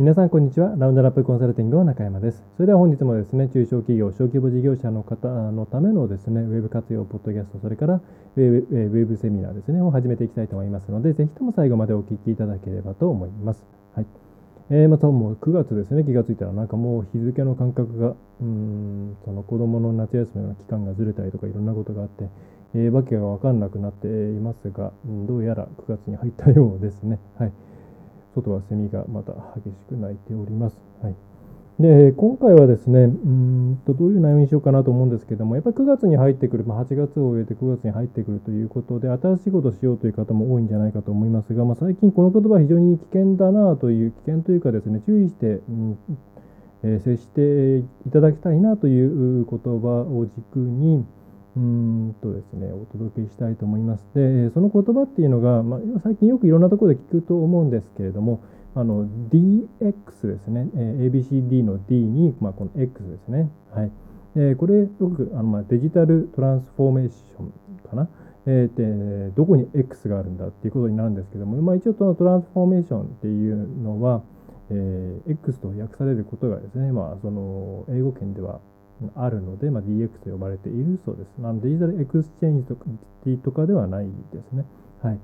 皆さんこんにちはラウンドラップコンサルティングの中山ですそれでは本日もですね中小企業小規模事業者の方のためのですねウェブ活用ポッドキャストそれからウェブセミナーですねを始めていきたいと思いますのでぜひとも最後までお聞きいただければと思いますはいえー、またもう9月ですね、気がついたら、なんかもう日付の感覚が、うん、その子供の夏休みの期間がずれたりとかいろんなことがあって、えー、わけが分かんなくなっていますが、どうやら9月に入ったようですね。はい。外はセミがまた激しく鳴いております。はい。で、今回はですね、うんとどういう内容にしようかなと思うんですけども、やっぱり9月に入ってくる、まあ、8月を終えて9月に入ってくるということで、新しいことをしようという方も多いんじゃないかと思いますが、まあ、最近この言葉は非常に危険だなという、危険というかですね、注意して、うんえー、接していただきたいなという言葉を軸に、うんとですね、お届けしたいと思います。で、その言葉っていうのが、まあ、最近よくいろんなところで聞くと思うんですけれども、あの DX ですね、ABCD の D に、まあ、この X ですね。はい。えこれ、よくあの、まあ、デジタルトランスフォーメーションかな。えー、でどこに X があるんだっていうことになるんですけども、まあ、一応そのトランスフォーメーションっていうのは、えー、X と訳されることがですね、まあ、その英語圏ではあるので、まあ、DX と呼ばれているそうです。まあデジタルエクスチェンジとかとかではないですね。はい。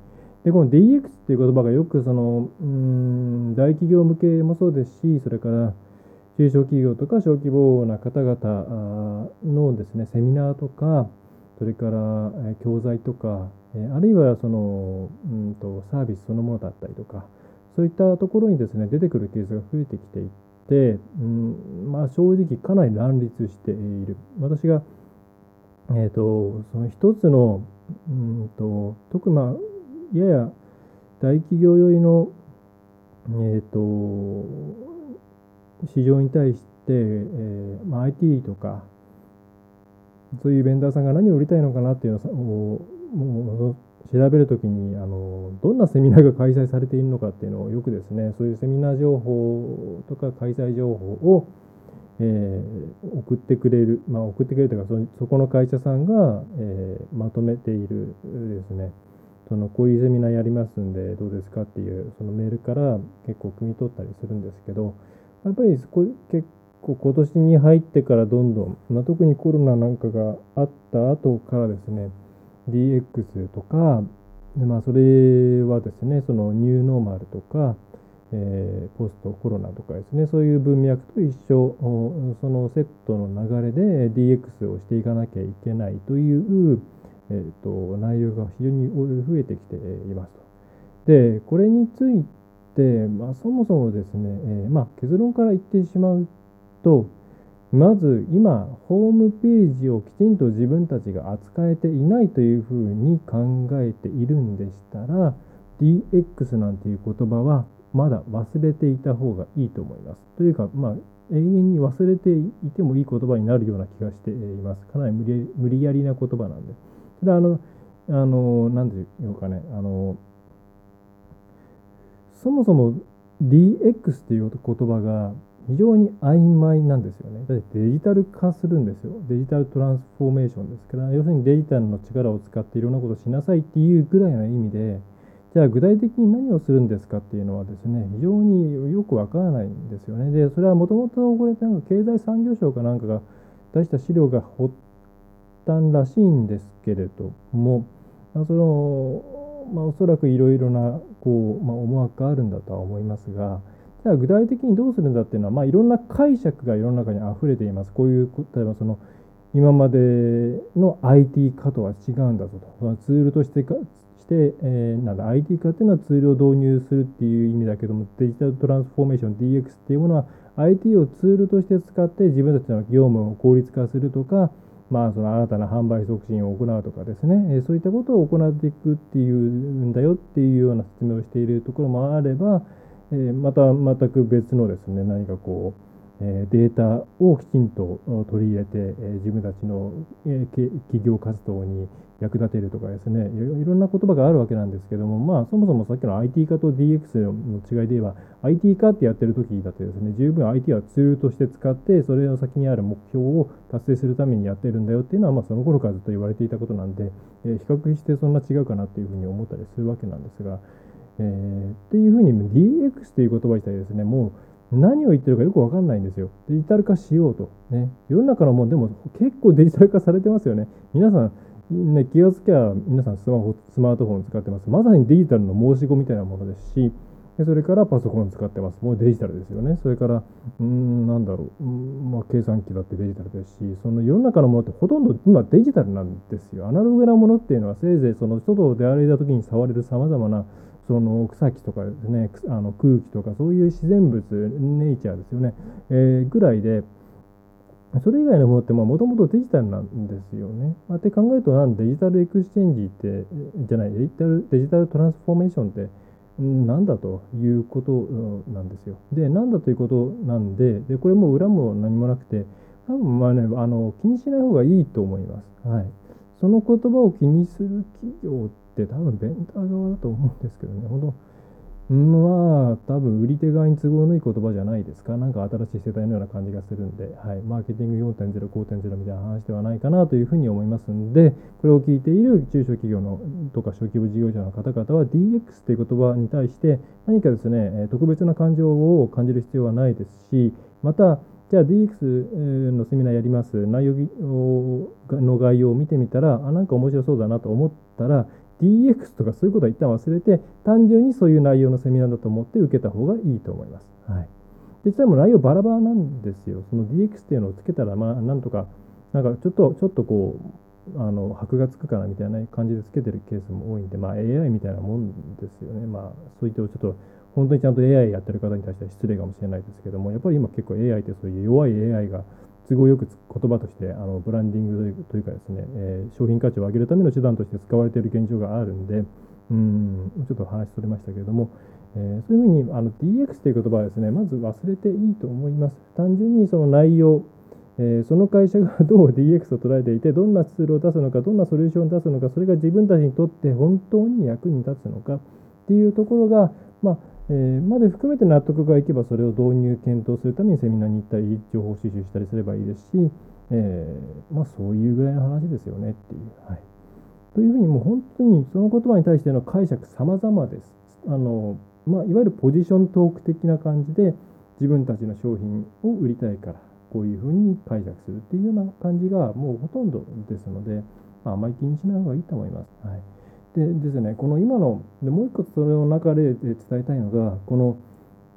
で、この DX っていう言葉がよくその、うん、大企業向けもそうですし、それから中小企業とか小規模な方々のですね、セミナーとか、それから教材とか、あるいはその、うんと、サービスそのものだったりとか、そういったところにですね、出てくるケースが増えてきていて、うんまあ、正直かなり乱立している。私が、えーと、その一つの、うんと、特にまあ、やや大企業寄りの、えーと、市場に対して、えーまあ、IT とか、そういうベンダーさんが何を売りたいのかなっていうのをもう調べるときにあのどんなセミナーが開催されているのかっていうのをよくですねそういうセミナー情報とか開催情報を、えー、送ってくれる、まあ、送ってくれるというかそそこの会社さんが、えー、まとめているですね。そのこういうセミナーやりますんでどうですかっていうそのメールから結構汲み取ったりするんですけどやっぱりこ結構今年に入ってからどんどん、まあ、特にコロナなんかがあった後からですね DX とか、まあ、それはですね、そのニューノーマルとか、えー、ポストコロナとかですね、そういう文脈と一緒、そのセットの流れで DX をしていかなきゃいけないという、えーと、内容が非常に増えてきていますと。で、これについて、まあ、そもそもですね、えー、まあ、結論から言ってしまうと、まず今ホームページをきちんと自分たちが扱えていないというふうに考えているんでしたら DX なんていう言葉はまだ忘れていた方がいいと思います。というか、まあ、永遠に忘れていてもいい言葉になるような気がしています。かなり無理やりな言葉なんで。それはあの、あの、なんていうかね、あの、そもそも DX っていう言葉が非常に曖昧なんですよね。だってデジタル化するんですよ。デジタルトランスフォーメーションですから、要するにデジタルの力を使っていろんなことをしなさいっていうぐらいの意味で、じゃあ具体的に何をするんですかっていうのはですね、非常によくわからないんですよね。で、それはもともとこれなんか経済産業省かなんかが出した資料が発端らしいんですけれども、まあ、その、まあ、おそらくいろいろなこう、まあ、思惑があるんだとは思いますが、じゃあ具体的にどうするんだっていうのは、まあ、いろんな解釈が世の中に溢れています。こういう、例えばその、今までの IT 化とは違うんだぞと。そのツールとしてか、して、えー、なんだ、IT 化っていうのはツールを導入するっていう意味だけども、デジタルトランスフォーメーション DX っていうものは、IT をツールとして使って自分たちの業務を効率化するとか、まあ、その新たな販売促進を行うとかですね、そういったことを行っていくっていうんだよっていうような説明をしているところもあれば、えまた全く別のですね何かこえデータをきちんと取り入れて、え自分たちの、え企業活動に役立てるとかですねいろんな言葉があるわけなんですけどもまあそもそもさっきの IT 化と DX の違いで言えば IT 化ってやってる時だってですね十分 IT はツールとして使ってそれの先にある目標を達成するためにやってるんだよっていうのはまあその頃からずっと言われていたことなんで、え比較してそんな違うかなっていうふうに思ったりするわけなんですが、えー、っていうふうに DX という言葉自体ですねもう何を言ってるかよく分かんないんですよ。デジタル化しようと。ね、世の中のもんでも結構デジタル化されてますよね。皆さん、ね、気がつきゃ皆さんスマホスマートフォン使ってます。まさにデジタルの申し子みたいなものですし、それからパソコン使ってます。もうデジタルですよね。それから、うん、なんだろう、まあ、計算機だってデジタルですし、その世の中のものってほとんど今デジタルなんですよ。アナログなものっていうのはせいぜいその外で歩いた時に触れるさまざまなその草木とかですねあの空気とかそういう自然物ネイチャーですよね、えー、ぐらいでそれ以外のものってもともとデジタルなんですよね。まあ、って考えるとなんデジタルエクスチェンジってじゃないデジタルデジタルトランスフォーメーションってなんだということなんですよ。で、なんだということなんで、でこれも裏も何もなくて、多分まあね、あの気にしない方がいいと思います。はい。その言葉を気にする企業って多分ベンダー側だと思うんですけどね、本当まあ、多分売り手側に都合のいい言葉じゃないですか。なんか新しい世代のような感じがするんで、はい、マーケティング4.0、5.0みたいな話ではないかなというふうに思いますんで、これを聞いている中小企業のとか小規模事業者の方々は DX という言葉に対して何かですね、特別な感情を感じる必要はないですし、また、じゃあ DX のセミナーやります。内容の概要を見てみたら、あ、なんか面白そうだなと思ったら、DX とかそういうことは一旦忘れて、単純にそういう内容のセミナーだと思って受けた方がいいと思います。はい。で実際もう内容バラバラなんですよ。その DX っていうのをつけたら、まあ、なんとか、なんかちょっと、ちょっとこう、あの、箔がつくかなみたいな感じでつけてるケースも多いんで、まあ AI みたいなもんですよね。まあ、そういったちょっと、本当にちゃんと AI やってる方に対しては失礼かもしれないですけども、やっぱり今結構 AI ってそういう弱い AI が都合よく言葉としてあのブランディングというかですね、えー、商品価値を上げるための手段として使われている現状があるんで、うんちょっと話それましたけれども、えー、そういうふうにあの DX という言葉はですね、まず忘れていいと思います。単純にその内容、えー、その会社がどう DX を捉えていて、どんなツールを出すのか、どんなソリューションを出すのか、それが自分たちにとって本当に役に立つのかっていうところが、まあえー、まで含めて納得がいけばそれを導入検討するためにセミナーに行ったり情報収集したりすればいいですし、えー、まあ、そういうぐらいの話ですよねっていう。はい、というふうにもう本当にその言葉に対しての解釈様々です。あのまあ、いわゆるポジショントーク的な感じで自分たちの商品を売りたいからこういうふうに解釈するっていうような感じがもうほとんどですので、まあ、あまり気にしない方がいいと思います。はいでですね、この今の、でもう一個それの中で伝えたいのが、この、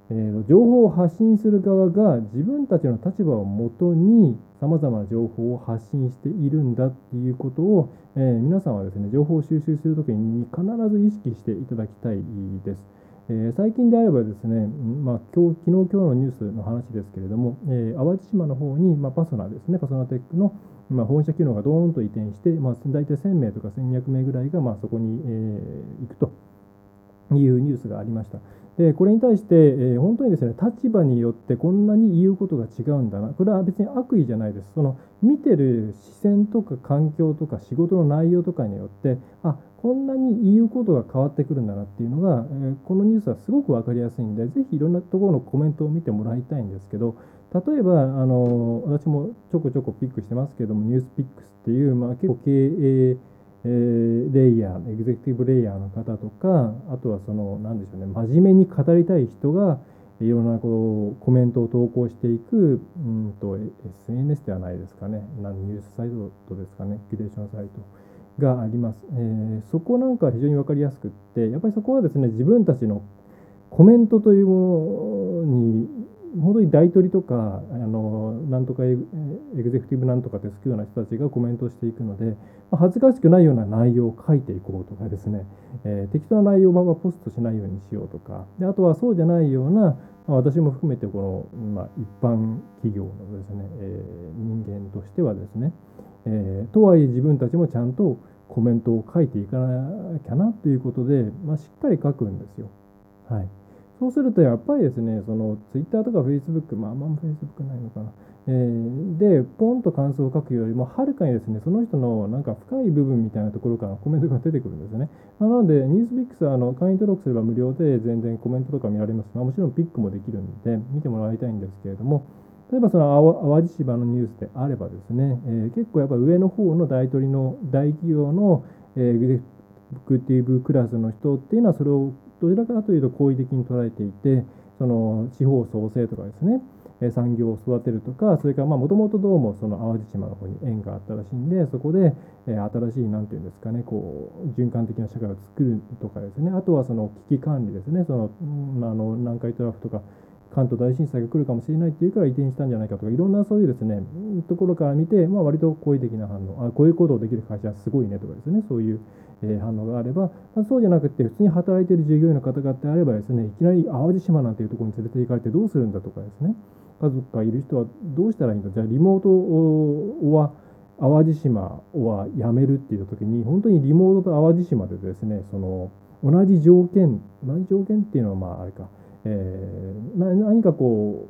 えー、情報を発信する側が自分たちの立場をもとにさまざまな情報を発信しているんだっていうことを、えー、皆さんはですね、情報を収集するときに必ず意識していただきたいです。え、最近であればですね、まあ、今日昨日今日のニュースの話ですけれども、えー、淡路島の方に、まあ、パソナですね、パソナテックの、まあ、本社機能がドーンと移転して、まあ、大体1000名とか1200名ぐらいが、まあ、そこに、えー、行くというニュースがありました。でこれに対して、えー、本当にですね立場によってこんなに言うことが違うんだなこれは別に悪意じゃないですその見てる視線とか環境とか仕事の内容とかによってあこんなに言うことが変わってくるんだなっていうのが、えー、このニュースはすごく分かりやすいんでぜひいろんなところのコメントを見てもらいたいんですけど例えばあの私もちょこちょこピックしてますけどもニュースピックスっていう、まあ、結構経営えー、レイヤー、エグゼクティブレイヤーの方とか、あとはその、なんでしょうね、真面目に語りたい人が、いろんなこうコメントを投稿していく、うんと、SNS ではないですかね、ニュースサイトですかね、キュレーションサイト。があります。えー、そこなんか非常に分かりやすくって、やっぱりそこはですね、自分たちのコメントというものに本当に大取りとかあのなんとかエグゼクティブなんとかって好きような人たちがコメントしていくので、恥ずかしくないような内容を書いていこうとかですね、えー、適当な内容はポストしないようにしようとか。であとはそうじゃないような、私も含めてこの、まあ、一般企業のですね、えー、人間としてはですね、えー、とはいえ自分たちもちゃんとコメントを書いていかなきゃなということで、まあ、しっかり書くんですよ。はい。そうするとやっぱりですね、そのツイッターとかフェイスブック、まあ、あんまフェイスブックないのかな。えー、で、ポンと感想を書くよりも、はるかにですね、その人のなんか深い部分みたいなところからコメントが出てくるんですよね。なので、ニュースピックスはあの会員登録すれば無料で全然コメントとか見られます。まあ、もちろんピックもできるんで、見てもらいたいんですけれども、例えばその淡路島のニュースであればですね、えー、結構やっぱ上の方の大取りの大企業の、えー、エグゼクティブクラスの人っていうのはそれをどちらかというと好意的に捉えていて、その地方創生とかですね、産業を育てるとか、それからもともとどうもその淡路島の方に縁があったらしいんで、そこで新しい、なんていうんですかね、こう、循環的な社会を作るとかですね、あとはその危機管理ですね、その、あの南海トラフとか、関東大震災が来るかもしれないっていうから移転したんじゃないかとか、いろんなそういうですね、ところから見て、まあ、割と好意的な反応、あこういうことをできる会社はすごいねとかですね、そういう反応があれば、まあ、そうじゃなくて、普通に働いている従業員の方々であればですね、いきなり淡路島なんていうところに連れて行かれてどうするんだとかですね、家族がいる人はどうしたらいいんだじゃあリモートは淡路島はやめるって言った時に本当にリモートと淡路島でですねその同じ条件同じ条件っていうのはまああれか、えー、何かこ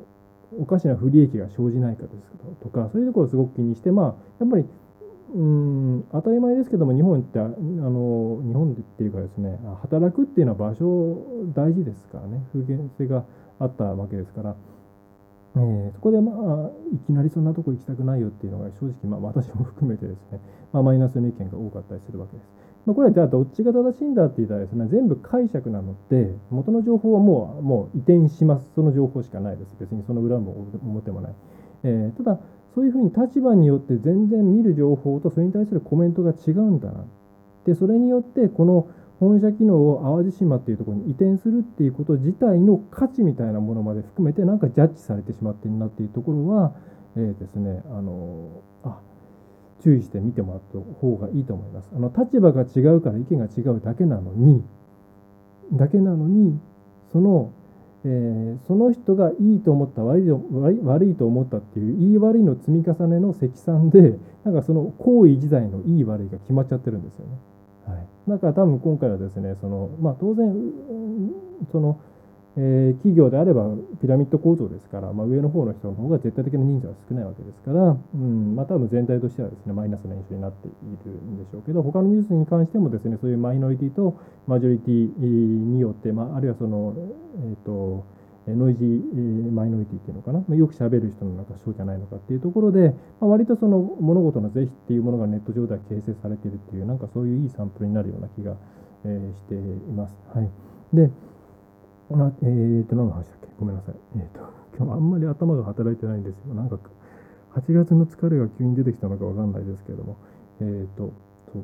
うおかしな不利益が生じないかですとかそういうところをすごく気にしてまあやっぱりうん当たり前ですけども日本ってあの日本っていうかですね働くっていうのは場所大事ですからね風險性があったわけですから。えー、そこでまあいきなりそんなとこ行きたくないよっていうのが正直まあ私も含めてですね、まあ、マイナスの意見が多かったりするわけです。まあ、これはじゃあどっちが正しいんだって言ったらですね全部解釈なので元の情報はもうもう移転しますその情報しかないです別にその裏も表もない、えー、ただそういうふうに立場によって全然見る情報とそれに対するコメントが違うんだなでそれによってこの本社機能を淡路島っていうところに移転するっていうこと自体の価値みたいなものまで含めてなんかジャッジされてしまってるなっていうところは、えー、ですねあのあ注意して見てもらった方がいいと思います。あの立場が違うから意見が違うだけなのにだけなのにその、えー、その人がいいと思った悪い悪いと思ったっていう言い悪いの積み重ねの積算で なんかその行為自体のいい悪いが決まっちゃってるんですよね。はい、だから多分今回はですねその、まあ、当然その、え、企業であればピラミッド構造ですから、まあ、上の方の人の方が絶対的な人数は少ないわけですから、うんまあ、多分全体としてはですねマイナスな印象になっているんでしょうけど他のニュースに関してもですねそういうマイノリティとマジョリティによって、まあ、あるいはそのえっ、ー、とノイジーマイノリティっていうのかな、まよくしゃべる人の中そうじゃないのかっていうところで、まあ、割とその物事の是非っていうものがネット上では形成されているっていう、なんかそういういいサンプルになるような気が、えー、しています。はい。で、あえー、と、何の話だっけ？ごめんなさい。えっ、と、今日あんまり頭が働いてないんですよ。なんか、8月の疲れが急に出てきたのかわかんないですけれども、えっ、と、そう。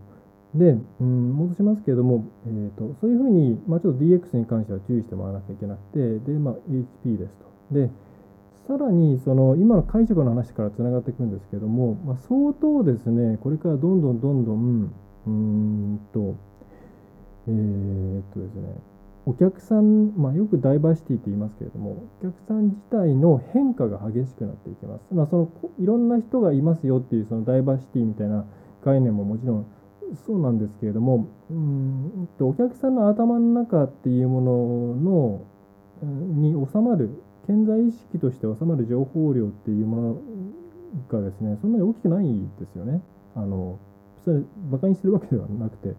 で、うん、戻しますけれども、えーと、そういうふうに、まあ、ちょっと DX に関しては注意してもらわなきゃいけなくて、で、まあ、HP ですと。で、さらにその今の解釈の話からつながっていくんですけども、まあ、相当ですね、これからどんどんどんどん、うんと、えー、っとですね、お客さん、まあ、よくダイバーシティって言いますけれども、お客さん自体の変化が激しくなっていきます。まあ、そのいろんな人がいますよっていうそのダイバーシティみたいな概念ももちろんそうなんですけれども、うんお客さんの頭の中っていうもののに収まる潜在意識として収まる情報量っていうものがですねそんなに大きくないですよね。あのそれ馬鹿にしてるわけではなくて、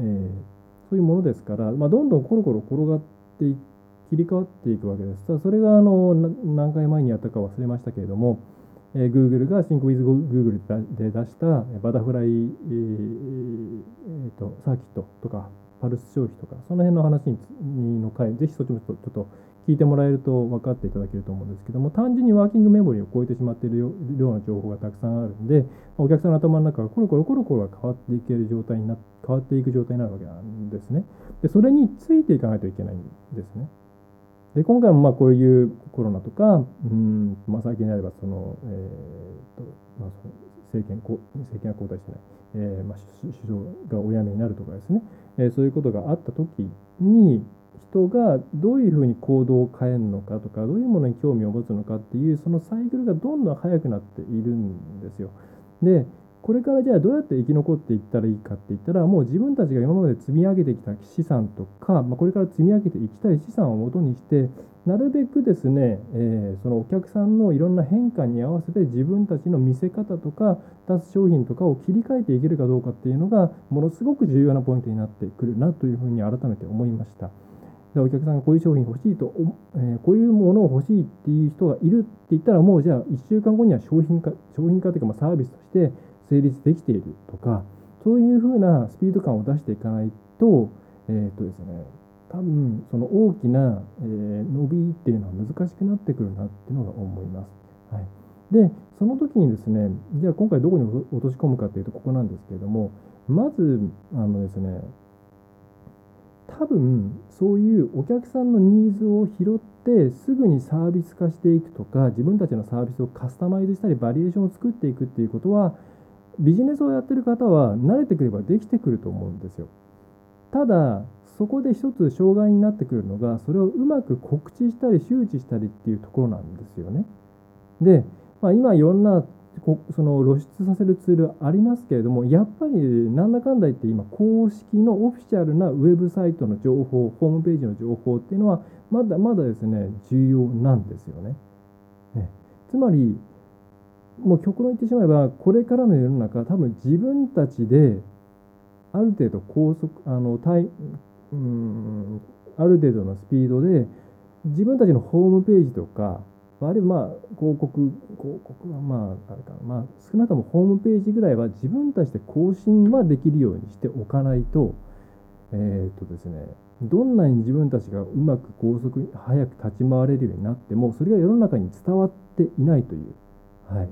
えー、そういうものですから、まあ、どんどんコロコロ転がって切り替わっていくわけです。ただそれがあの何回前にやったか忘れましたけれども、えー、Google が Sync with Google で出したバタフライ、えーえー、とサーキットとかパルス消費とかその辺の話にの回ぜひそっちもちょっと聞いてもらえると分かっていただけると思うんですけども単純にワーキングメモリーを超えてしまっているような情報がたくさんあるんでお客さんの頭の中がコロコロコロコロ変わっていける状態にな変わっていく状態になるわけなんですね。でそれについていかないといけないんですね。で今回もまあこういうコロナとか、うんまあ、最近であればその、えーとまあ、その政権政権が交代してない、えーまあ、首相がお辞めになるとかですね、えー、そういうことがあった時に人がどういうふうに行動を変えるのかとかどういうものに興味を持つのかっていうそのサイクルがどんどん速くなっているんですよ。でこれからじゃあどうやって生き残っていったらいいかって言ったらもう自分たちが今まで積み上げてきた資産とか、まあ、これから積み上げていきたい資産をもとにしてなるべくですね、えー、そのお客さんのいろんな変化に合わせて自分たちの見せ方とか出す商品とかを切り替えていけるかどうかっていうのがものすごく重要なポイントになってくるなというふうに改めて思いました。でお客さんがこういう商品欲しいと、えー、こういうものを欲しいっていう人がいるって言ったらもうじゃあ1週間後には商品化商品化というかまあサービスとして成立できているとかそういうふうなスピード感を出していかないと,、えーとですね、多分その大きな、え、伸びっていうのは難しくなってくるなっていうのが思います。はい、でその時にですねじゃあ今回どこに落とし込むかっていうとここなんですけれどもまずあのですね多分そういうお客さんのニーズを拾ってすぐにサービス化していくとか自分たちのサービスをカスタマイズしたりバリエーションを作っていくっていうことはビジネスをやってる方は慣れてくればできてくると思うんですよ。ただそこで一つ障害になってくるのがそれをうまく告知したり周知したりっていうところなんですよね。で、まあ、今いろんなその露出させるツールありますけれどもやっぱりなんだかんだ言って今公式のオフィシャルなウェブサイトの情報ホームページの情報っていうのはまだまだですね重要なんですよね。ねつまりもう極論言ってしまえばこれからの世の中多分自分たちである程度高速あのタイうんある程度のスピードで自分たちのホームページとかあるいはまあ広告広告はまああれかな。まあ少なくともホームページぐらいは自分たちで更新はできるようにしておかないとえー、っとですねどんなに自分たちがうまく高速早く立ち回れるようになってもそれが世の中に伝わっていないという、はい、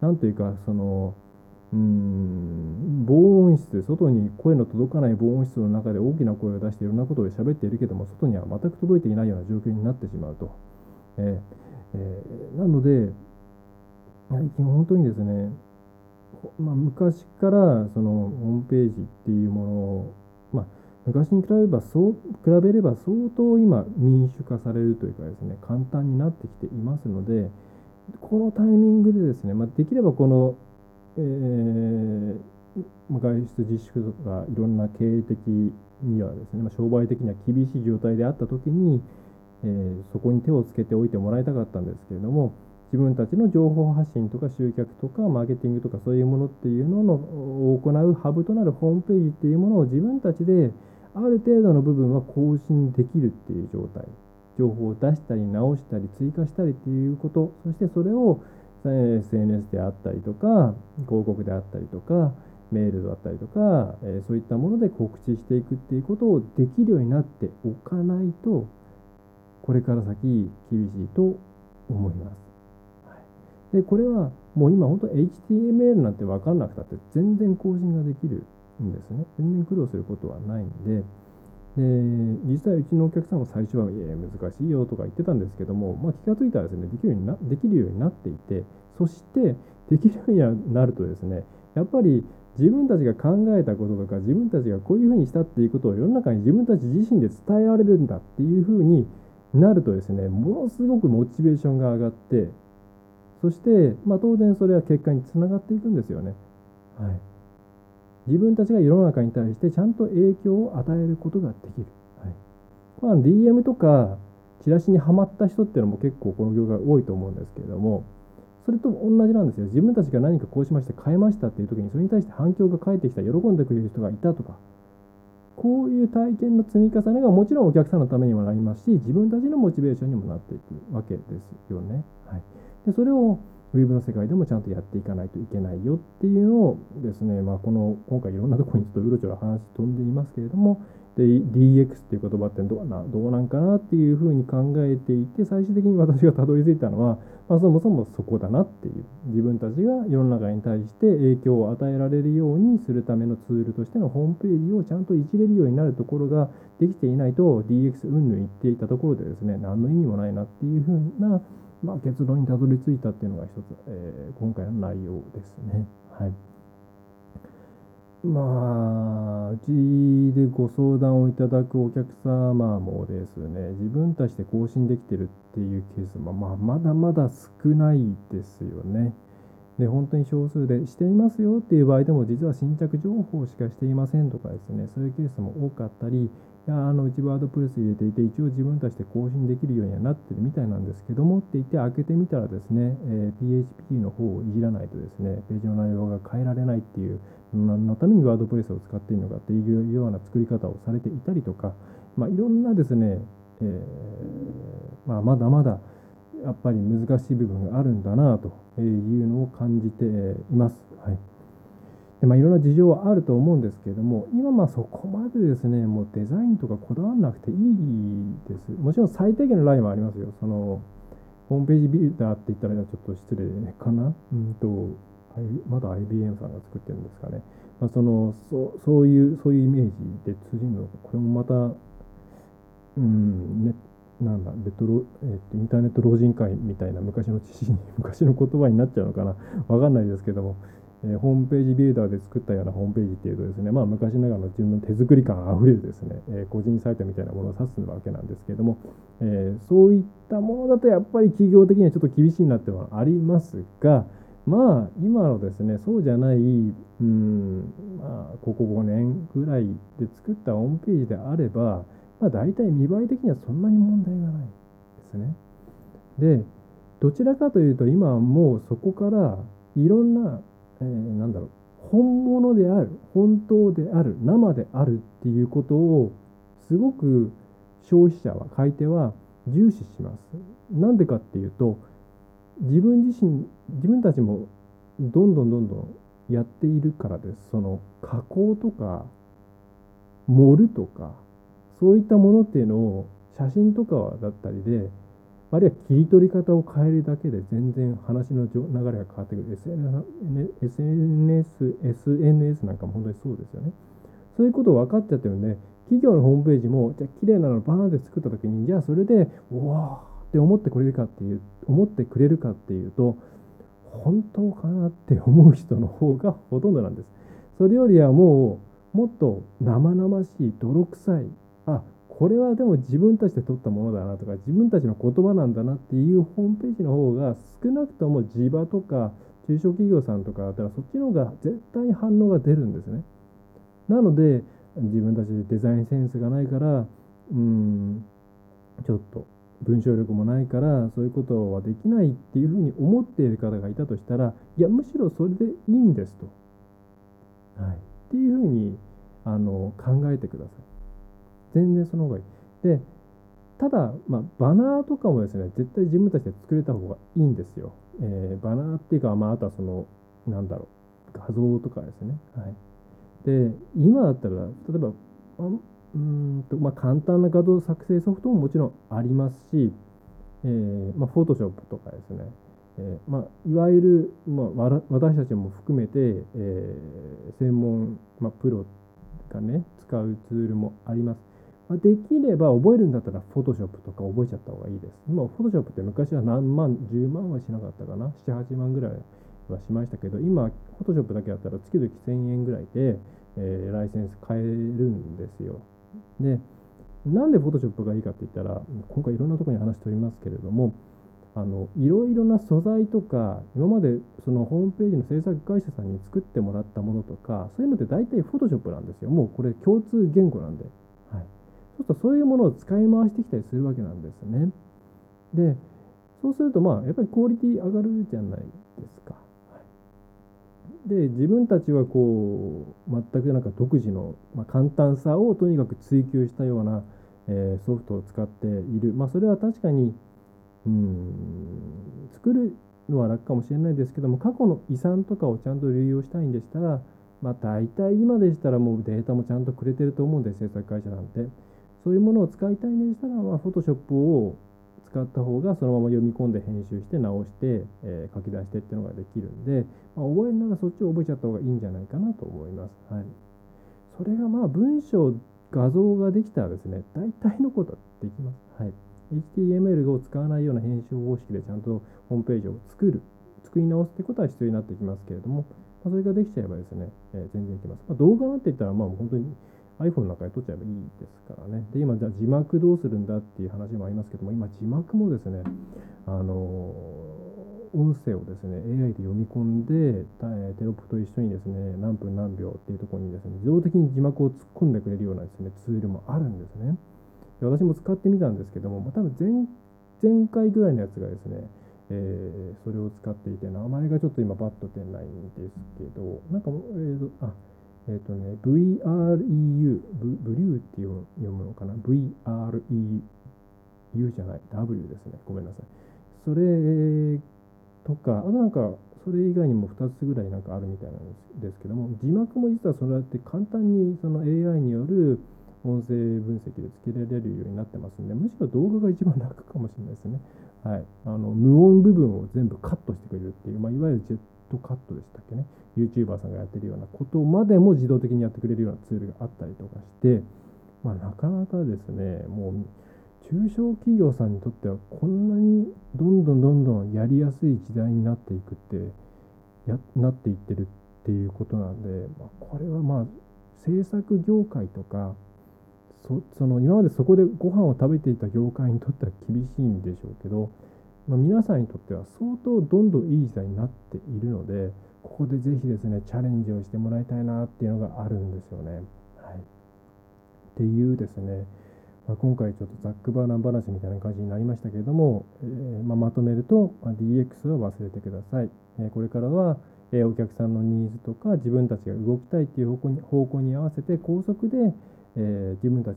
なんというかそのうん防音室外に声の届かない防音室の中で大きな声を出していろんなことを喋っているけども外には全く届いていないような状況になってしまうと、えーえー、なので最近本当にですね、まあ、昔からそのホームページっていうものを、まあ、昔に比べればそう比べれば相当今民主化されるというかですね簡単になってきていますのでこのタイミングでですね、まあ、できればこのえー、外出自粛とかいろんな経営的にはですね、まあ、商売的には厳しい状態であった時に、えー、そこに手をつけておいてもらいたかったんですけれども自分たちの情報発信とか集客とかマーケティングとかそういうものっていうのを行うハブとなるホームページっていうものを自分たちである程度の部分は更新できるっていう状態。情報を出したり直したり追加したりっていうことそしてそれを SNS であったりとか広告であったりとかメールだったりとか、えそういったもので告知していくっていうことをできるようになっておかないとこれから先厳しいと思います。でこれはもう今本当 HTML なんて分かんなくたって全然更新ができるんですね。全然苦労することはないんで、で実際うちのお客さんも最初はいや難しいよとか言ってたんですけども、まあ、気が付いたらですねできるようになできるようになっていてそしてできるようになるとですねやっぱり自分たちが考えたこととか自分たちがこういうふうにしたっていうことを世の中に自分たち自身で伝えられるんだっていうふうになるとですねものすごくモチベーションが上がってそして、まあ、当然それは結果につながっていくんですよね。はい自分たちが世の中に対してちゃんと影響を与えることができる。はい、これは DM とかチラシにはまった人っていうのも結構この業界多いと思うんですけれども、それと同じなんですよ。自分たちが何かこうしまして変えましたっていう時にそれに対して反響が返ってきた、喜んでくれる人がいたとか、こういう体験の積み重ねがもちろんお客さんのためにもなりますし、自分たちのモチベーションにもなっていくわけですよね。はい、でそれをウェブの世界でもちゃんとやっていかないといけないよっていうのをですね、まあ、この今回いろんなところにちょっとうろちょろ話飛んでいますけれどもで DX っていう言葉ってどうなどうなんかなっていうふうに考えていて最終的に私がたどり着いたのは、まあ、そもそもそこだなっていう自分たちが世の中に対して影響を与えられるようにするためのツールとしてのホームページをちゃんといじれるようになるところができていないと DX 云々言っていたところでですね何の意味もないなっていうふうなまあ、結論にたどり着いたっていうのが一つ、えー、今回の内容ですね。はい。まあ、うちでご相談をいただくお客様もですね、自分たちで更新できてるっていうケースも、まあ、まだまだ少ないですよね。で本当に少数でしていますよっていう場合でも実は新着情報しかしていませんとかですねそういうケースも多かったりあのうちワードプレス入れていて一応自分たちで更新できるようにはなってるみたいなんですけどもって言って開けてみたらですね、え、PHP の方をいじらないとですねページの内容が変えられないっていう何のためにワードプレスを使っているのかっていうような作り方をされていたりとか、まあ、いろんなですね、えー、まあ、まだまだやっぱり難しい部分があるんだなというのを感じています。はいでまあ、いろんな事情はあると思うんですけれども、今まあそこまでですね、もうデザインとかこだわらなくていいです。もちろん最低限のラインはありますよ。そのホームページビルダーって言ったらちょっと失礼かな。うんとまだ IBM さんが作ってるんですかね。まあ、そのそそういうそういうイメージで通じるのか、これもまた、うんね、なんだレトロ、えー、とインターネット老人会みたいな昔の知識 昔の言葉になっちゃうのかなわかんないですけども、えー、ホームページビルダーで作ったようなホームページっていうとですねまあ昔ながらの自分の手作り感あふれるですね、えー、個人サイトみたいなものを指すわけなんですけれども、えー、そういったものだとやっぱり企業的にはちょっと厳しいなってはありますがまあ今のですねそうじゃないうんまあここ5年ぐらいで作ったホームページであればまあ、大体見栄え的にはそんなに問題がないですね。で、どちらかというと今はもうそこからいろんな、えー、なんだろう、本物である、本当である、生であるっていうことをすごく消費者は、買い手は重視します。なんでかっていうと、自分自身、自分たちもどんどんどんどんやっているからです。その加工とか、盛るとか、そういったものっていうのを写真とかだったりであるいは切り取り方を変えるだけで全然話の流れが変わってくる。SNS, SNS なんかも本当にそうですよね。そういうことを分かっちゃってるんで企業のホームページもじゃあ綺麗なのバーンって作った時にじゃあそれでうわーって思ってくれるかっていう思ってくれるかっていうと本当かなって思う人の方がほとんどなんです。それよりはもうもっと生々しい泥臭いあこれはでも自分たちで撮ったものだなとか自分たちの言葉なんだなっていうホームページの方が少なくとも地場とか中小企業さんとかだったらそっちの方が絶対に反応が出るんですね。なので自分たちでデザインセンスがないからうんちょっと文章力もないからそういうことはできないっていうふうに思っている方がいたとしたらいやむしろそれでいいんですと。はい、っていうふうにあの考えてください。全然その方がいい。で、ただ、まあ、バナーとかもですね、絶対自分たちで作れた方がいいんですよ。えー、バナーっていうか、まあ、あとはその、なんだろう、画像とかですね。はい。で、今だったら、例えば、うんと、まあ、簡単な画像作成ソフトももちろんありますし、えー、まあ、フォトショップとかですね、えー、まあ、いわゆる、まあ、私たちも含めて、えー、専門、まあ、プロがね、使うツールもあります。できれば覚えるんだったら、フォトショップとか覚えちゃった方がいいです。今、フォトショップって昔は何万、10万はしなかったかな、7、8万ぐらいはしましたけど、今、フォトショップだけだったら月々1000円ぐらいで、えー、ライセンス買えるんですよ。で、なんでフォトショップがいいかって言ったら、今回いろんなとこに話しておりますけれども、あのいろいろな素材とか今までそのホームページの制作会社さんに作ってもらったものとかそういうのって大体フォトショップなんですよもうこれ共通言語なんでそうするとそういうものを使い回してきたりするわけなんですね。で、そうするとまあやっぱりクオリティ上がるじゃないですか。で、自分たちはこう、全くなんか独自の、まあ、簡単さをとにかく追求したような、えー、ソフトを使っている。まあそれは確かに、うん、作るのは楽かもしれないですけども、過去の遺産とかをちゃんと流用したいんでしたら、まあ大体今でしたらもうデータもちゃんとくれてると思うんで、制作会社なんて。そういうものを使いたいんでしたら、まあ、フォトショップを使った方がそのまま読み込んで編集して直して、えー、書き出してっていうのができるんで、まあ、覚えるならそっちを覚えちゃった方がいいんじゃないかなと思います。はい、それがまあ文章、画像ができたらですね、大体のことはできます。はい、HTML を使わないような編集方式でちゃんとホームページを作る、作り直すってことは必要になってきますけれども、まあ、それができちゃえばですね、えー、全然いきます。まあ、動画なんて言ったら、まあ本当に iPhone の中で撮っちゃえばいいですからね。で、今、じゃあ字幕どうするんだっていう話もありますけども、今、字幕もですね、あの音声をですね AI で読み込んでテロップと一緒にですね何分何秒っていうところにですね自動的に字幕を突っ込んでくれるようなですねツールもあるんですねで私も使ってみたんですけども、まあ、多分前前回ぐらいのやつがですね、えー、それを使っていて名前がちょっと今バッと出ないんですけどなんかえーとあえっ、ー、とね VREU ブリューって読むのかな？VREU じゃない？W ですねごめんなさいそれとか、あとなんか、それ以外にも2つぐらいなんかあるみたいなんですけども、字幕も実はそれって簡単にその AI による音声分析でつけられるようになってますんで、むしろ動画が一番楽かもしれないですね。はい。あの、無音部分を全部カットしてくれるっていう、まあ、いわゆるジェットカットでしたっけね。YouTuber さんがやってるようなことまでも自動的にやってくれるようなツールがあったりとかして、まあ、なかなかですね、もう、中小企業さんにとってはこんなにどんどんどんどんやりやすい時代になっていくってやなっていってるっていうことなんで、まあ、これはまあ制作業界とかそその今までそこでご飯を食べていた業界にとっては厳しいんでしょうけど、まあ、皆さんにとっては相当どんどんいい時代になっているのでここでぜひですねチャレンジをしてもらいたいなっていうのがあるんですよね。はい、っていうですねまあ、今回ちょっとざっくばらん話みたいな感じになりましたけれども、えー、まあ、まとめると、まあ、DX は忘れてください。えー、これからは、え、お客さんのニーズとか自分たちが動きたいっていう方向に方向に合わせて高速で、え自分たち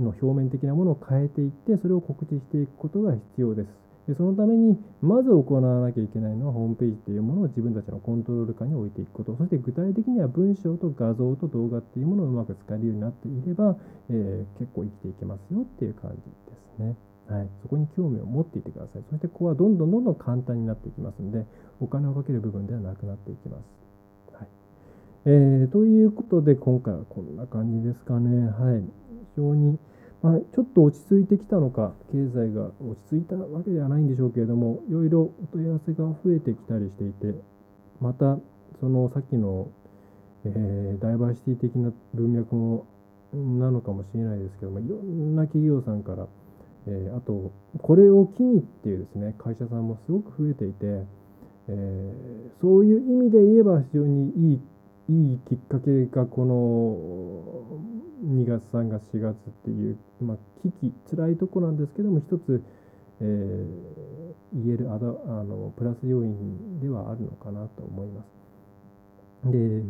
の表面的なものを変えていってそれを告知していくことが必要です。でそのために、まず行わなきゃいけないのは、ホームページっていうものを自分たちのコントロール下に置いていくこと、そして具体的には文章と画像と動画っていうものをうまく使えるようになっていれば、えー、結構生きていけますよっていう感じですね。はい、そこに興味を持っていてください。そしてここはどんどんどんどん簡単になっていきますので、お金をかける部分ではなくなっていきます。はいえー、ということで、今回はこんな感じですかね。はい。非常にまあ、ちょっと落ち着いてきたのか、経済が落ち着いたわけではないんでしょうけれども、いろいろお問い合わせが増えてきたりしていて、また、そのさっきの、えー、ダイバーシティ的な文脈もなのかもしれないですけども、いろんな企業さんから、えー、あと、これを機にっていうですね、会社さんもすごく増えていて、えー、そういう意味で言えば非常にいいいいきっかけがこの2月3月4月っていう、まあ、危機辛いとこなんですけども一つ、えー、言えるあだあのプラス要因ではあるのかなと思います。で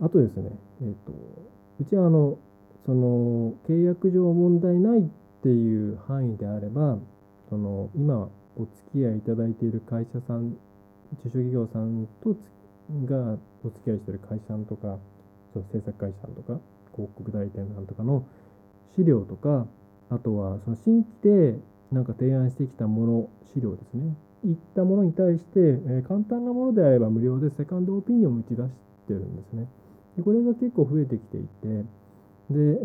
あとですね、えーと、うちはあのその契約上問題ないっていう範囲であればその今お付き合いいただいている会社さん中小企業さんと付がお付き合いしてる会社さんとかその制作会社さんとか広告代理店さんとかの資料とかあとはその新規でなんか提案してきたもの資料ですね。いったものに対して、え、簡単なものであれば無料でセカンドオピニオンを打ち出してるんですね。でこれが結構増えてきていてで、え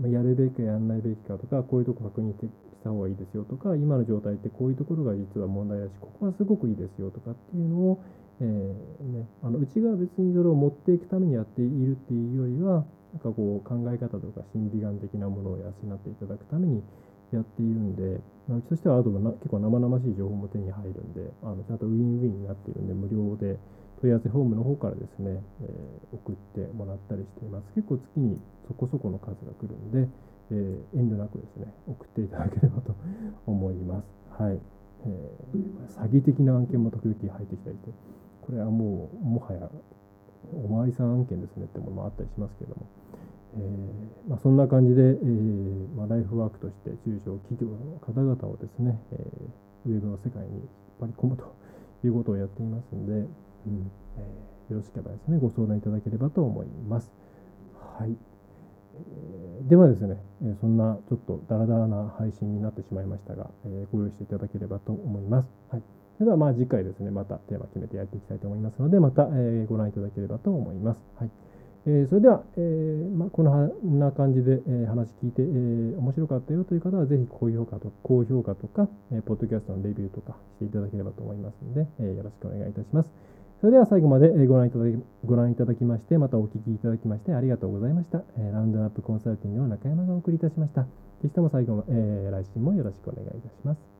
ー、やるべきかやらないべきかとかこういうとこ確認した方がいいですよとか今の状態ってこういうところが実は問題だしここはすごくいいですよとかっていうのをえーね、あのうちが別にそれを持っていくためにやっているっていうよりはなんかこう考え方とか心理眼的なものを養っていただくためにやっているんで、まあ、うちとしてはあとは結構生々しい情報も手に入るんであのちゃんとウィンウィンになっているんで無料で問い合わせフォームの方からですね、えー、送ってもらったりしています。結構月にそこそこの数が来るんで、えー、遠慮なくですね送っていただければと思います。はい、えー、詐欺的な案件も時々入ってきたりして。これはもうもはやおまわりさん案件ですねってものもあったりしますけれども、えーまあ、そんな感じで、えーまあ、ライフワークとして中小企業の方々をですね、えー、ウェブの世界に引っ張り込むということをやっていますので、うんえ、よろしければですねご相談いただければと思います。はい、ではですね、そんなちょっとダラダラな配信になってしまいましたが、ご用意していただければと思います。はいそれではまあ次回ですね、またテーマ決めてやっていきたいと思いますので、また、え、ご覧いただければと思います。はいえー、それでは、えーまあ、こんな感じで、え、話聞いて、え、面白かったよという方は、ぜひ高評価と高評価とか、え、ポッドキャストのレビューとかしていただければと思いますので、え、よろしくお願いいたします。それでは最後までご覧いただきご覧いただきまして、またお聞きいただきましてありがとうございました。え、ラウンドアップコンサルティングの中山がお送りいたしました。ぜひとも最後、えー、来週もよろしくお願いいたします。